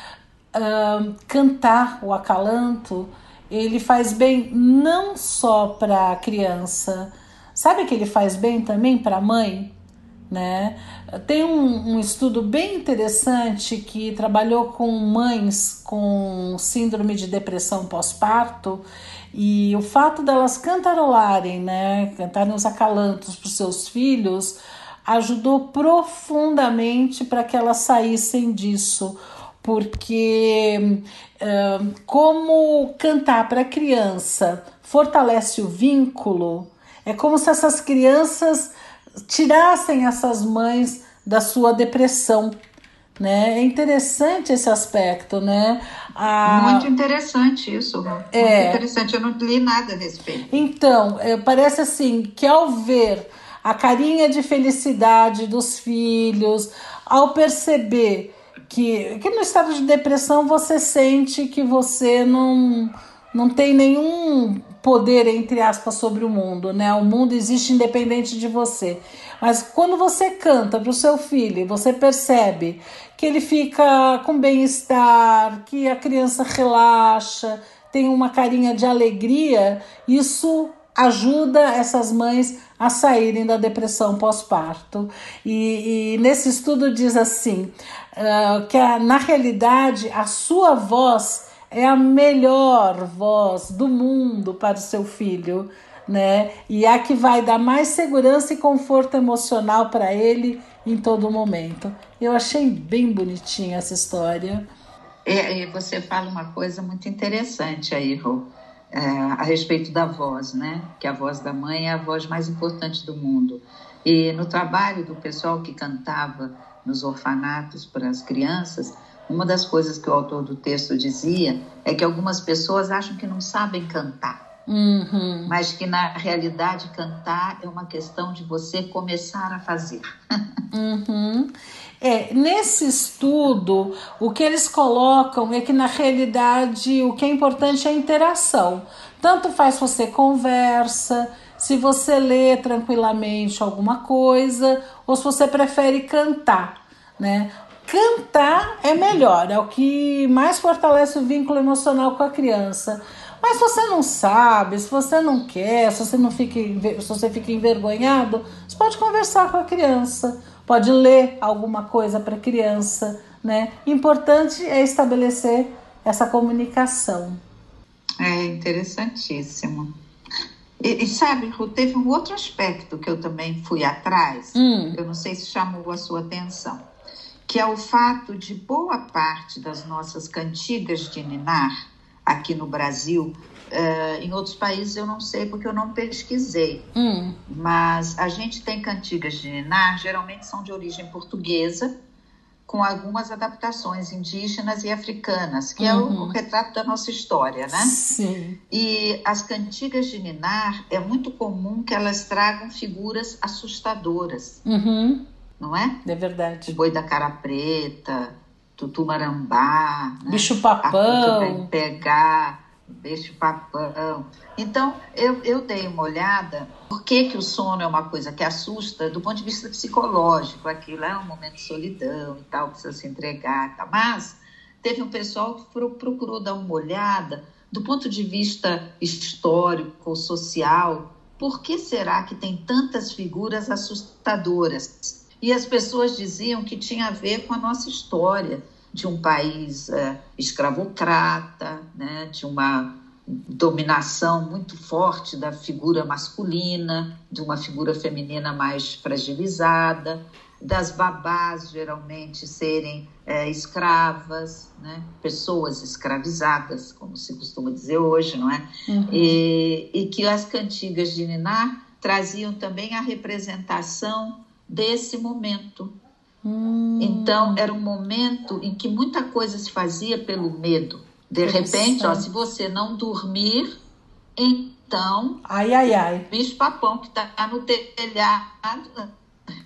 uh, cantar o acalanto, ele faz bem não só para a criança, sabe que ele faz bem também para a mãe? Né? Tem um, um, estudo bem interessante que trabalhou com mães com síndrome de depressão pós-parto e o fato delas cantarolarem, né, cantarem os acalantos para os seus filhos, ajudou profundamente para que elas saíssem disso, porque uh, como cantar para criança fortalece o vínculo, é como se essas crianças tirassem essas mães da sua depressão. Né? É interessante esse aspecto, né? A... Muito interessante isso. É. Muito interessante. Eu não li nada a respeito. Então, é, parece assim que ao ver a carinha de felicidade dos filhos, ao perceber que, que no estado de depressão você sente que você não, não tem nenhum poder, entre aspas, sobre o mundo, né? O mundo existe independente de você. Mas quando você canta para o seu filho, você percebe que ele fica com bem-estar, que a criança relaxa, tem uma carinha de alegria, isso ajuda essas mães a saírem da depressão pós-parto. E, e, nesse estudo diz assim: uh, que a, na realidade a sua voz é a melhor voz do mundo para o seu filho né? E a que vai dar mais segurança e conforto emocional para ele em todo momento. Eu achei bem bonitinha essa história. É, e você fala uma coisa muito interessante aí, Rô, é, a respeito da voz, né? Que a voz da mãe é a voz mais importante do mundo. E no trabalho do pessoal que cantava nos orfanatos para as crianças, uma das coisas que o autor do texto dizia é que algumas pessoas acham que não sabem cantar. Uhum. Mas que na realidade cantar é uma questão de você começar a fazer. Uhum. É, nesse estudo, o que eles colocam é que na realidade o que é importante é a interação. Tanto faz você conversa, se você lê tranquilamente alguma coisa, ou se você prefere cantar, né? Cantar é melhor, é o que mais fortalece o vínculo emocional com a criança. Mas se você não sabe, se você não quer, se você não fica, se você fica envergonhado, você pode conversar com a criança, pode ler alguma coisa para a criança, né? Importante é estabelecer essa comunicação. É interessantíssimo. E, e sabe, Ru, teve um outro aspecto que eu também fui atrás, hum. eu não sei se chamou a sua atenção, que é o fato de boa parte das nossas cantigas de ninar aqui no Brasil. Uh, em outros países eu não sei porque eu não pesquisei. Hum. Mas a gente tem cantigas de Ninar, geralmente são de origem portuguesa, com algumas adaptações indígenas e africanas, que uhum. é o, o, retrato da nossa história, né? Sim. E as cantigas de Ninar, é muito comum que elas tragam figuras assustadoras. Uhum. Não é? É verdade. O boi da cara preta, tutumarambá, né? bicho papão, pegar, bicho papão. Então eu, eu dei uma olhada por que, que o sono é uma coisa que assusta do ponto de vista psicológico, aquilo é um momento de solidão e tal, precisa se entregar tal. Mas teve um pessoal que procurou dar uma olhada do ponto de vista histórico, social, por que será que tem tantas figuras assustadoras? E as pessoas diziam que tinha a ver com a nossa história de um país é, escravocrata, né, de uma dominação muito forte da figura masculina, de uma figura feminina mais fragilizada, das babás geralmente serem é, escravas, né? pessoas escravizadas, como se costuma dizer hoje, não é? Uhum. E, e que as cantigas de Ninar traziam também a representação desse momento. Hum. Então, era um momento em que muita coisa se fazia pelo medo. De repente, ó, se você não dormir, então. Ai, ai, ai. Bicho-papão que está no telhado, né?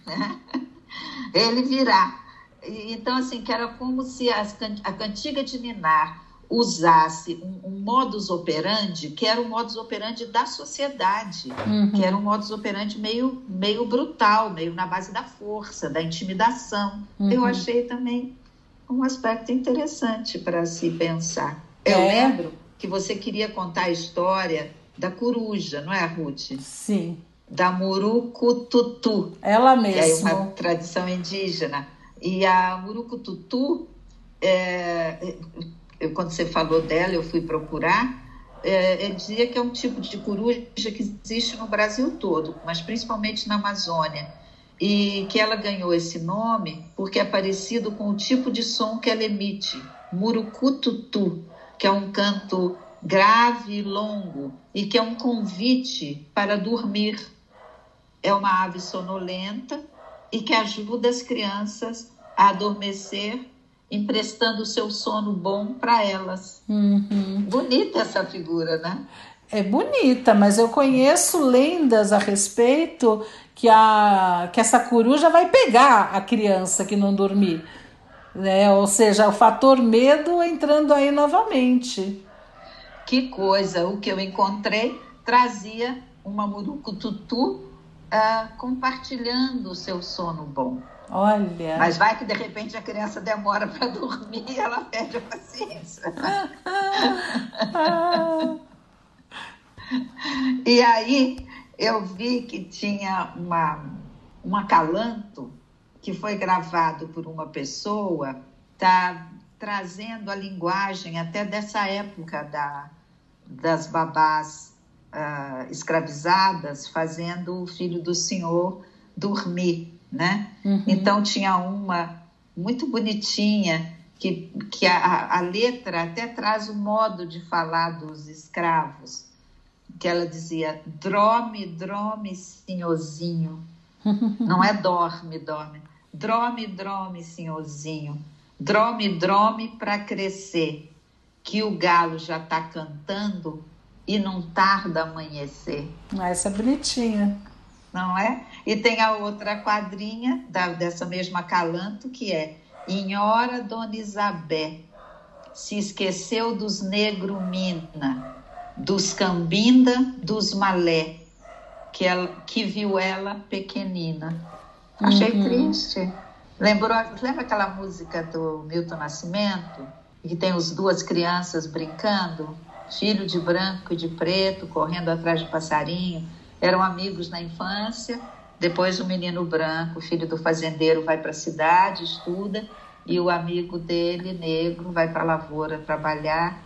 ele virá. Então, assim, que era como se a cantiga de Ninar usasse um, um, modus operandi que era o modus operandi da sociedade, uhum. que era um modus operandi meio, meio brutal, meio na base da força, da intimidação. Uhum. Eu achei também um aspecto interessante para se pensar. Eu É. lembro que você queria contar a história da coruja, não é, Ruth? Sim, Da Murucututu, ela que é mesma. uma tradição indígena. E a Murucututu, é, eu, quando você falou dela, eu fui procurar, é, eu dizia que é um tipo de coruja que existe no Brasil todo, mas principalmente na Amazônia. E que ela ganhou esse nome porque é parecido com o tipo de som que ela emite, murucututu, que é um canto grave e longo e que é um convite para dormir. É uma ave sonolenta e que ajuda as crianças a adormecer, emprestando o seu sono bom para elas. Uhum. Bonita essa figura, né? É bonita, mas eu conheço lendas a respeito que, a, que essa coruja vai pegar a criança que não dormir. Né? Ou seja, o fator medo entrando aí novamente. Que coisa! O que eu encontrei trazia uma murucututu ah, compartilhando o seu sono bom. Olha. Mas vai que de repente a criança demora para dormir e ela perde a paciência. E aí eu vi que tinha uma, um acalanto que foi gravado por uma pessoa, tá trazendo a linguagem até dessa época da, das babás ah, escravizadas, fazendo o filho do senhor dormir, né? uhum. Então tinha uma muito bonitinha que, que a, a letra até traz o modo de falar dos escravos, que ela dizia drome, drome, senhorzinho. Não é dorme, dorme. Drome, drome, senhorzinho. Drome, drome para crescer, que o galo já está cantando e não tarda amanhecer Essa é bonitinha. não é? E tem a outra quadrinha da, dessa mesma Calanto, que é Inhora Dona Isabé, se esqueceu dos negro mina, dos cambinda, dos malé, que, ela, que viu ela pequenina. Achei Uhum. triste. Lembrou, lembra aquela música do Milton Nascimento? Que tem os duas crianças brincando? Filho de branco e de preto, correndo atrás de passarinho. Eram amigos na infância. Depois o menino branco, filho do fazendeiro, vai para a cidade, estuda. E o amigo dele, negro, vai para a lavoura trabalhar.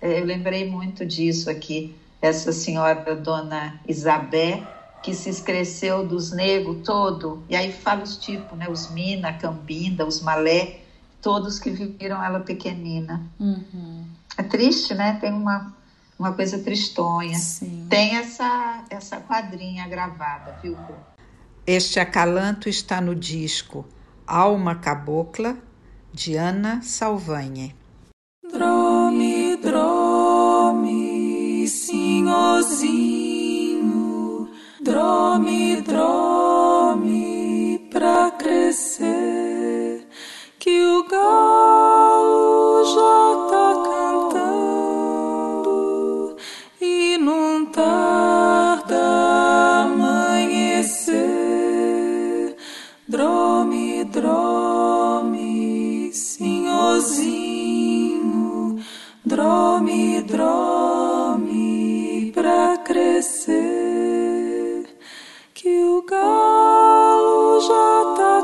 Eh, Eu lembrei muito disso aqui. Essa senhora, dona Isabé, que se esqueceu dos negros todo, e aí fala os tipos, né? Os mina, a cambinda, os malé, todos que viram ela pequenina. Uhum. É triste, né? Tem uma, uma coisa tristonha. Sim. Tem essa, essa quadrinha gravada, viu? Este acalanto está no disco Alma Cabocla, de Ana Salvanhe. Drome, drome, senhorzinho, drome, drome pra crescer, que o galo já tá cantando e não tarda senhorzinho, drome, drome pra crescer, que o galo já tá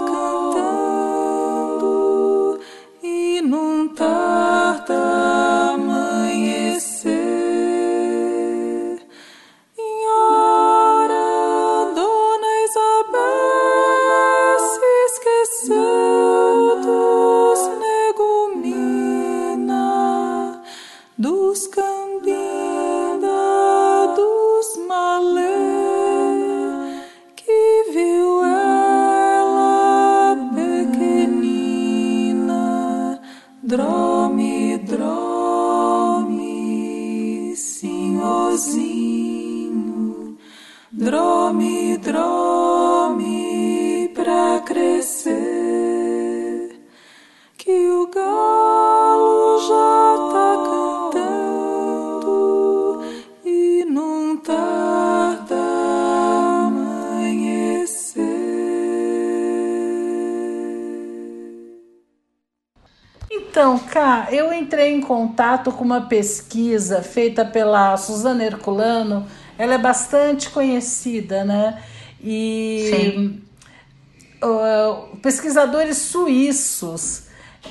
cantando e não tarda contato com uma pesquisa feita pela Suzana Herculano. Ela é bastante conhecida, né? E uh, pesquisadores suíços.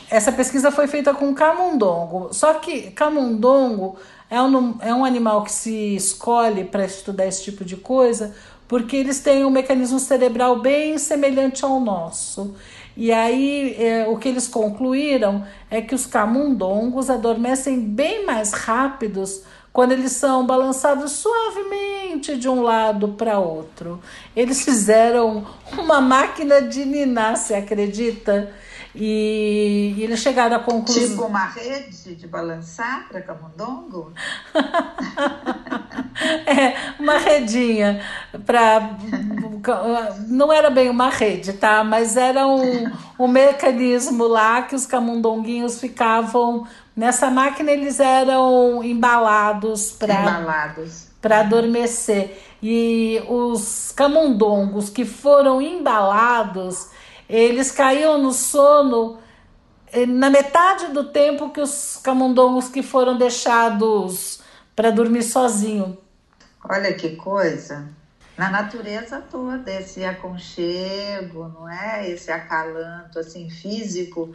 Essa pesquisa foi feita com camundongo. Só que camundongo é um, é um animal que se escolhe para estudar esse tipo de coisa porque eles têm um mecanismo cerebral bem semelhante ao nosso. E aí é, o que eles concluíram é que os camundongos adormecem bem mais rápidos quando eles são balançados suavemente de um lado para outro. Eles fizeram uma máquina de ninar, você acredita? E, e eles chegaram à conclusão. Tipo uma rede de balançar para camundongo? é, uma redinha para não era bem uma rede, tá? Mas era um, um mecanismo lá que os camundonguinhos ficavam nessa máquina, eles eram embalados para Embalados. para adormecer. E os camundongos que foram embalados, eles caíam no sono eh, na metade do tempo que os camundongos que foram deixados para dormir sozinho. Olha que coisa. Na natureza toda, esse aconchego, não é? Esse acalanto assim físico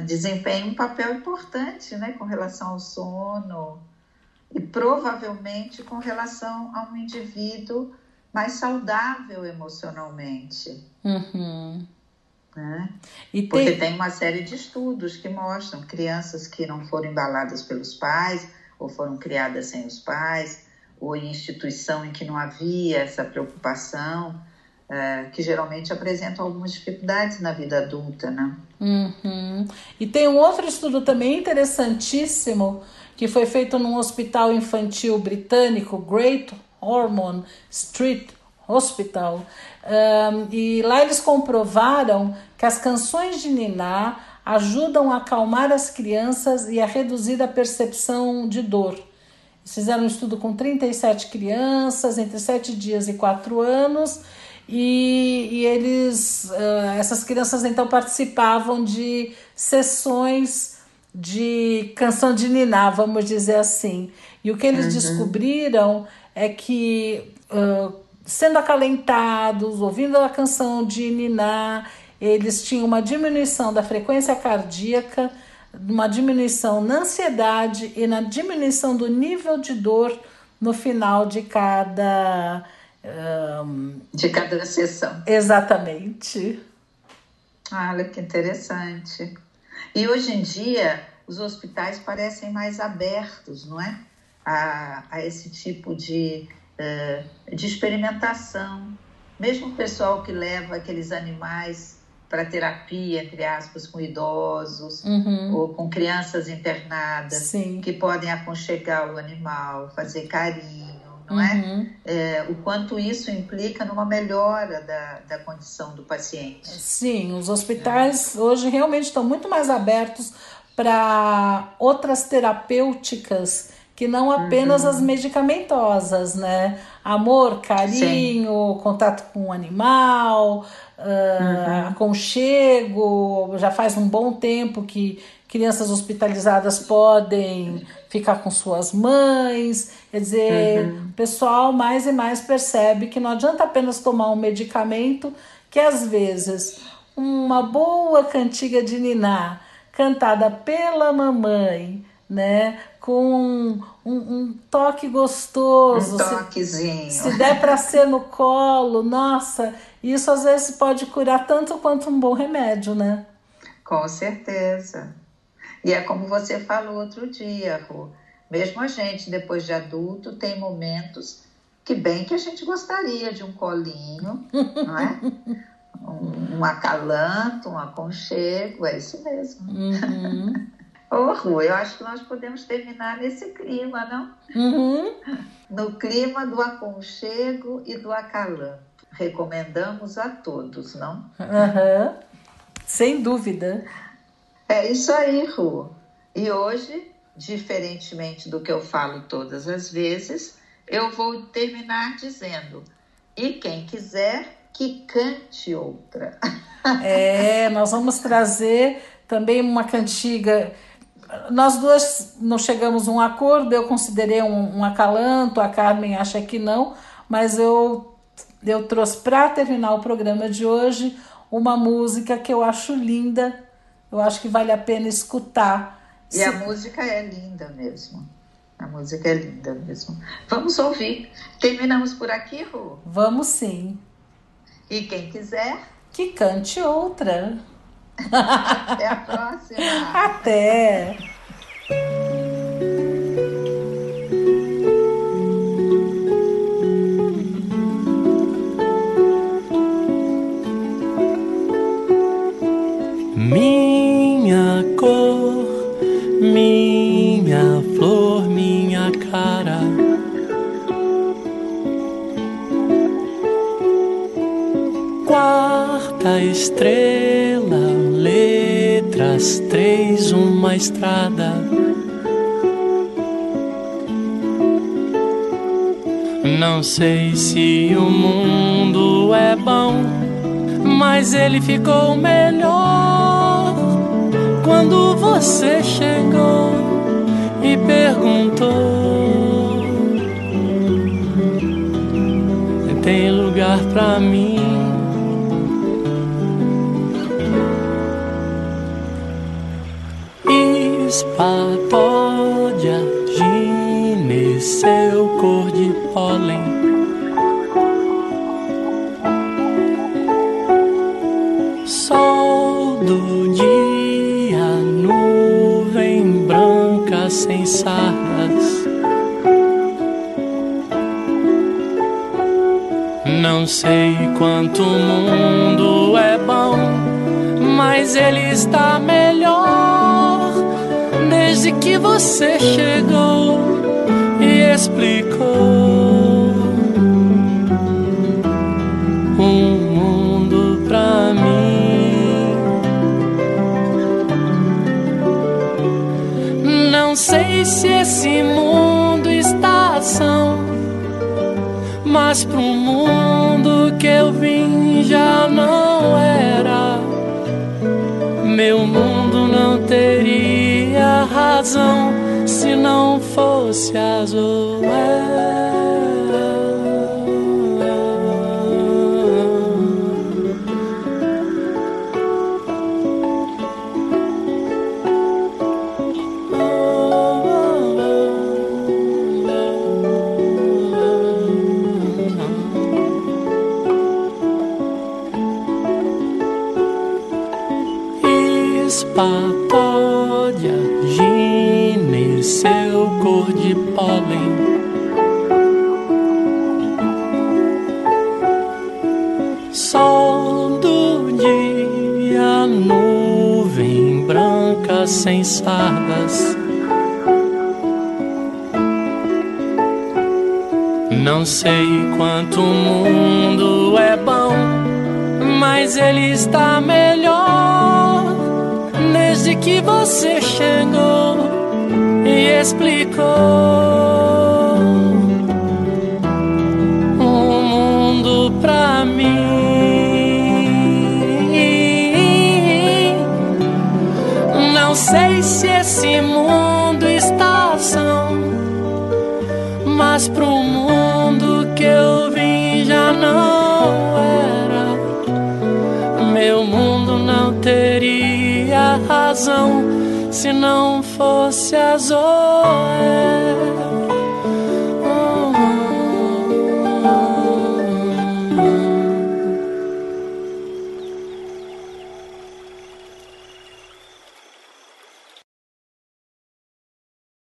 desempenha um papel importante, né, com relação ao sono e provavelmente com relação a um indivíduo mais saudável emocionalmente. Uhum. Né? E Porque tem, uma série de estudos que mostram crianças que não foram embaladas pelos pais ou foram criadas sem os pais ou em instituição em que não havia essa preocupação, eh, que geralmente apresentam algumas dificuldades na vida adulta, né? Uhum. E tem um outro estudo também interessantíssimo que foi feito num hospital infantil britânico, Great Ormond Street Hospital. Um, e lá eles comprovaram que as canções de Niná ajudam a acalmar as crianças e a reduzir a percepção de dor. Eles fizeram um estudo com 37 crianças entre 7 dias e 4 anos e, e eles, uh, essas crianças então participavam de sessões de canção de Niná, vamos dizer assim. E o que eles uhum. descobriram é que, uh, sendo acalentados, ouvindo a canção de Niná, eles tinham uma diminuição da frequência cardíaca, uma diminuição na ansiedade e na diminuição do nível de dor no final de cada. Um, de cada sessão. Exatamente. Olha que interessante. E hoje em dia, os hospitais parecem mais abertos, não é? A, a esse tipo de, uh, de experimentação. Mesmo o pessoal que leva aqueles animais para terapia, entre aspas, com idosos uhum. ou com crianças internadas, Sim. que podem aconchegar o animal, fazer carinho, não uhum. é? é? O quanto isso implica numa melhora da, da condição do paciente. Sim, os hospitais é. hoje realmente estão muito mais abertos para outras terapêuticas que não apenas uhum. as medicamentosas, né? Amor, carinho, Sim. contato com o animal, uh, aconchego. Já faz um bom tempo que crianças hospitalizadas podem ficar com suas mães. Quer dizer, Uhum. o pessoal mais e mais percebe que não adianta apenas tomar um medicamento, que às vezes uma boa cantiga de niná cantada pela mamãe, né? Com um, um, toque gostoso. Um toquezinho. Se, se der para ser no colo, nossa, isso às vezes pode curar tanto quanto um bom remédio, né? Com certeza. E é como você falou outro dia, Rô. Mesmo a gente, depois de adulto, tem momentos que bem que a gente gostaria de um colinho, não é? Um, um acalanto, um aconchego, é isso mesmo. Uhum. Ô, Ru, eu acho que nós podemos terminar nesse clima, não? Uhum. no clima do aconchego e do acalanto. Recomendamos a todos, não? Uhum. Sem dúvida. É isso aí, Ru. E hoje, diferentemente do que eu falo todas as vezes, eu vou terminar dizendo: e quem quiser, que cante outra. É, nós vamos trazer também uma cantiga. Nós duas não chegamos a um acordo, eu considerei um, um acalanto, a Carmen acha que não, mas eu, eu trouxe para terminar o programa de hoje uma música que eu acho linda, eu acho que vale a pena escutar. E Se... a música é linda mesmo. A música é linda mesmo. Vamos ouvir. Terminamos por aqui, Ru? Vamos sim. E quem quiser. Que cante outra. Até a próxima. Até. Minha cor, minha flor, minha cara. Quarta estrela, letras três, uma estrada. Não sei se o mundo é bom, mas ele ficou melhor quando você chegou e perguntou: Tem lugar pra mim? Espapódia, gineceu, cor de pólen. Sol do dia, nuvem branca sem sardas. Não sei quanto o mundo é bom, mas ele está melhor que você chegou e explicou um mundo pra mim. Não sei se esse mundo está ação, mas pro mundo que eu vim já não era. Meu mundo não teria razão se não fosse azul. Espapódia, pólen. Sol do dia, nuvem branca sem sardas. Não sei quanto o mundo é bom, mas ele está melhor desde que você chegou e explicou o mundo pra mim. Não sei se esse mundo está ação, mas pro mundo que eu vim já não era. Meu mundo não teria razão se não fosse a Zoé.